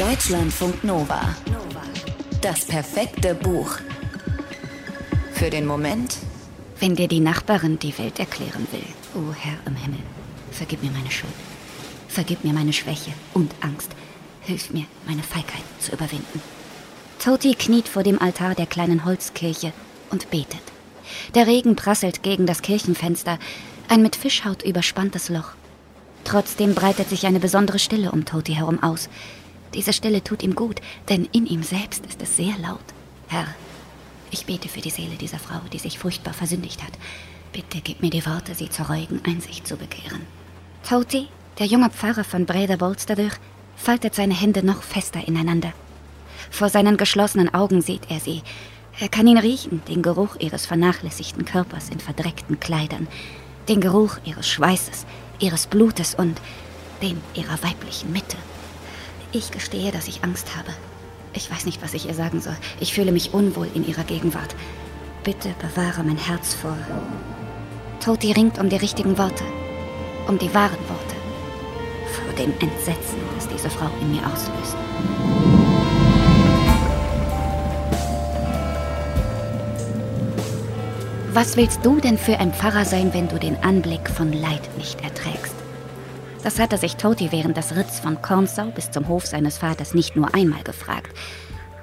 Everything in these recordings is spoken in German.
Deutschlandfunk Nova. Das perfekte Buch. Für den Moment, wenn dir die Nachbarin die Welt erklären will. O Herr im Himmel, vergib mir meine Schuld. Vergib mir meine Schwäche und Angst. Hilf mir, meine Feigheit zu überwinden. Toti kniet vor dem Altar der kleinen Holzkirche und betet. Der Regen prasselt gegen das Kirchenfenster, ein mit Fischhaut überspanntes Loch. Trotzdem breitet sich eine besondere Stille um Toti herum aus. Diese Stille tut ihm gut, denn in ihm selbst ist es sehr laut. Herr, ich bete für die Seele dieser Frau, die sich furchtbar versündigt hat. Bitte gib mir die Worte, sie zur reuigen Einsicht zu bekehren. Toti, der junge Pfarrer von Breda Bolstadeur, faltet seine Hände noch fester ineinander. Vor seinen geschlossenen Augen sieht er sie. Er kann ihn riechen, den Geruch ihres vernachlässigten Körpers in verdreckten Kleidern, den Geruch ihres Schweißes, ihres Blutes und den ihrer weiblichen Mitte. Ich gestehe, dass ich Angst habe. Ich weiß nicht, was ich ihr sagen soll. Ich fühle mich unwohl in ihrer Gegenwart. Bitte bewahre mein Herz vor. Toti ringt um die richtigen Worte, um die wahren Worte, vor dem Entsetzen, das diese Frau in mir auslöst. Was willst du denn für ein Pfarrer sein, wenn du den Anblick von Leid nicht erträgst? Das hatte sich Toti während des Ritts von Kornsau bis zum Hof seines Vaters nicht nur einmal gefragt.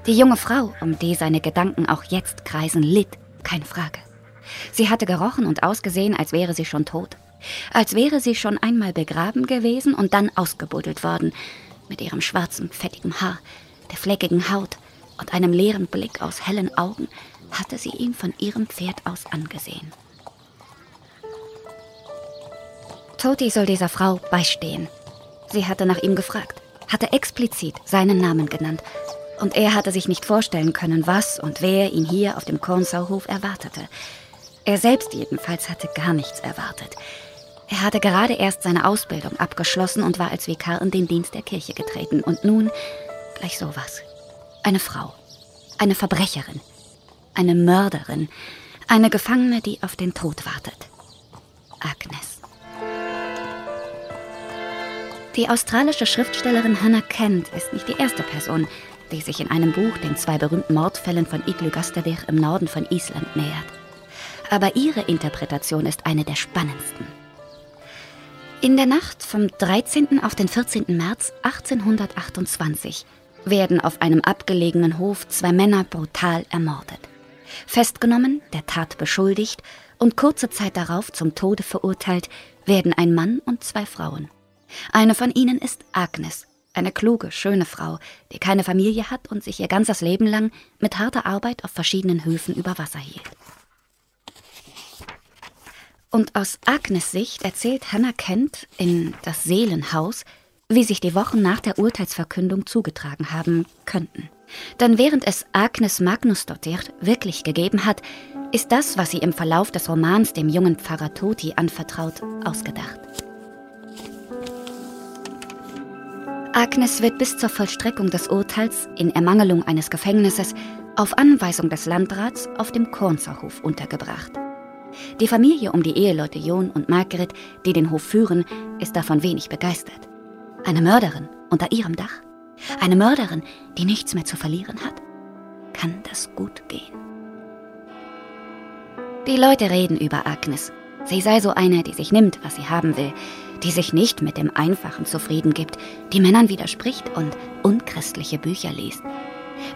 Die junge Frau, um die seine Gedanken auch jetzt kreisen, litt, keine Frage. Sie hatte gerochen und ausgesehen, als wäre sie schon tot. Als wäre sie schon einmal begraben gewesen und dann ausgebuddelt worden, mit ihrem schwarzen, fettigen Haar, der fleckigen Haut und einem leeren Blick aus hellen Augen, hatte sie ihn von ihrem Pferd aus angesehen. Toti soll dieser Frau beistehen. Sie hatte nach ihm gefragt, hatte explizit seinen Namen genannt. Und er hatte sich nicht vorstellen können, was und wer ihn hier auf dem Kornsauhof erwartete. Er selbst jedenfalls hatte gar nichts erwartet. Er hatte gerade erst seine Ausbildung abgeschlossen und war als Vikar in den Dienst der Kirche getreten. Und nun gleich sowas. Eine Frau. Eine Verbrecherin. Eine Mörderin. Eine Gefangene, die auf den Tod wartet. Agnes. Die australische Schriftstellerin Hannah Kent ist nicht die erste Person, die sich in einem Buch den zwei berühmten Mordfällen von Iglugastavir im Norden von Island nähert. Aber ihre Interpretation ist eine der spannendsten. In der Nacht vom 13. auf den 14. März 1828 werden auf einem abgelegenen Hof zwei Männer brutal ermordet. Festgenommen, der Tat beschuldigt und kurze Zeit darauf zum Tode verurteilt werden ein Mann und zwei Frauen. Eine von ihnen ist Agnes, eine kluge, schöne Frau, die keine Familie hat und sich ihr ganzes Leben lang mit harter Arbeit auf verschiedenen Höfen über Wasser hielt. Und aus Agnes Sicht erzählt Hannah Kent in Das Seelenhaus, wie sich die Wochen nach der Urteilsverkündung zugetragen haben könnten. Denn während es Agnes Magnusdottir wirklich gegeben hat, ist das, was sie im Verlauf des Romans dem jungen Pfarrer Toti anvertraut, ausgedacht. Agnes wird bis zur Vollstreckung des Urteils in Ermangelung eines Gefängnisses auf Anweisung des Landrats auf dem Kornzerhof untergebracht. Die Familie um die Eheleute John und Margret, die den Hof führen, ist davon wenig begeistert. Eine Mörderin unter ihrem Dach? Eine Mörderin, die nichts mehr zu verlieren hat? Kann das gut gehen? Die Leute reden über Agnes. Sie sei so eine, die sich nimmt, was sie haben will, die sich nicht mit dem Einfachen zufrieden gibt, die Männern widerspricht und unchristliche Bücher liest.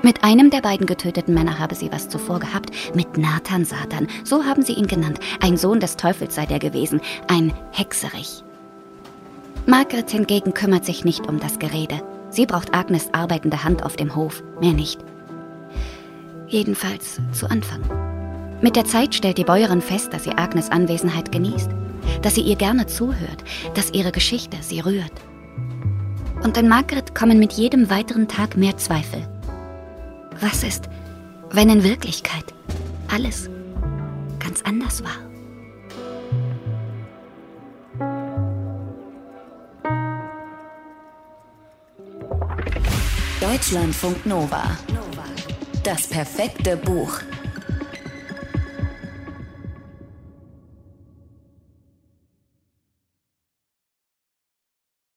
Mit einem der beiden getöteten Männer habe sie was zuvor gehabt, mit Nathan Satan, so haben sie ihn genannt. Ein Sohn des Teufels sei der gewesen, ein Hexerich. Margret hingegen kümmert sich nicht um das Gerede. Sie braucht Agnes arbeitende Hand auf dem Hof, mehr nicht. Jedenfalls zu Anfang. Mit der Zeit stellt die Bäuerin fest, dass sie Agnes Anwesenheit genießt dass sie ihr gerne zuhört, dass ihre Geschichte sie rührt. Und in Margaret kommen mit jedem weiteren Tag mehr Zweifel. Was ist, wenn in Wirklichkeit alles ganz anders war? Deutschlandfunk Nova. Das perfekte Buch.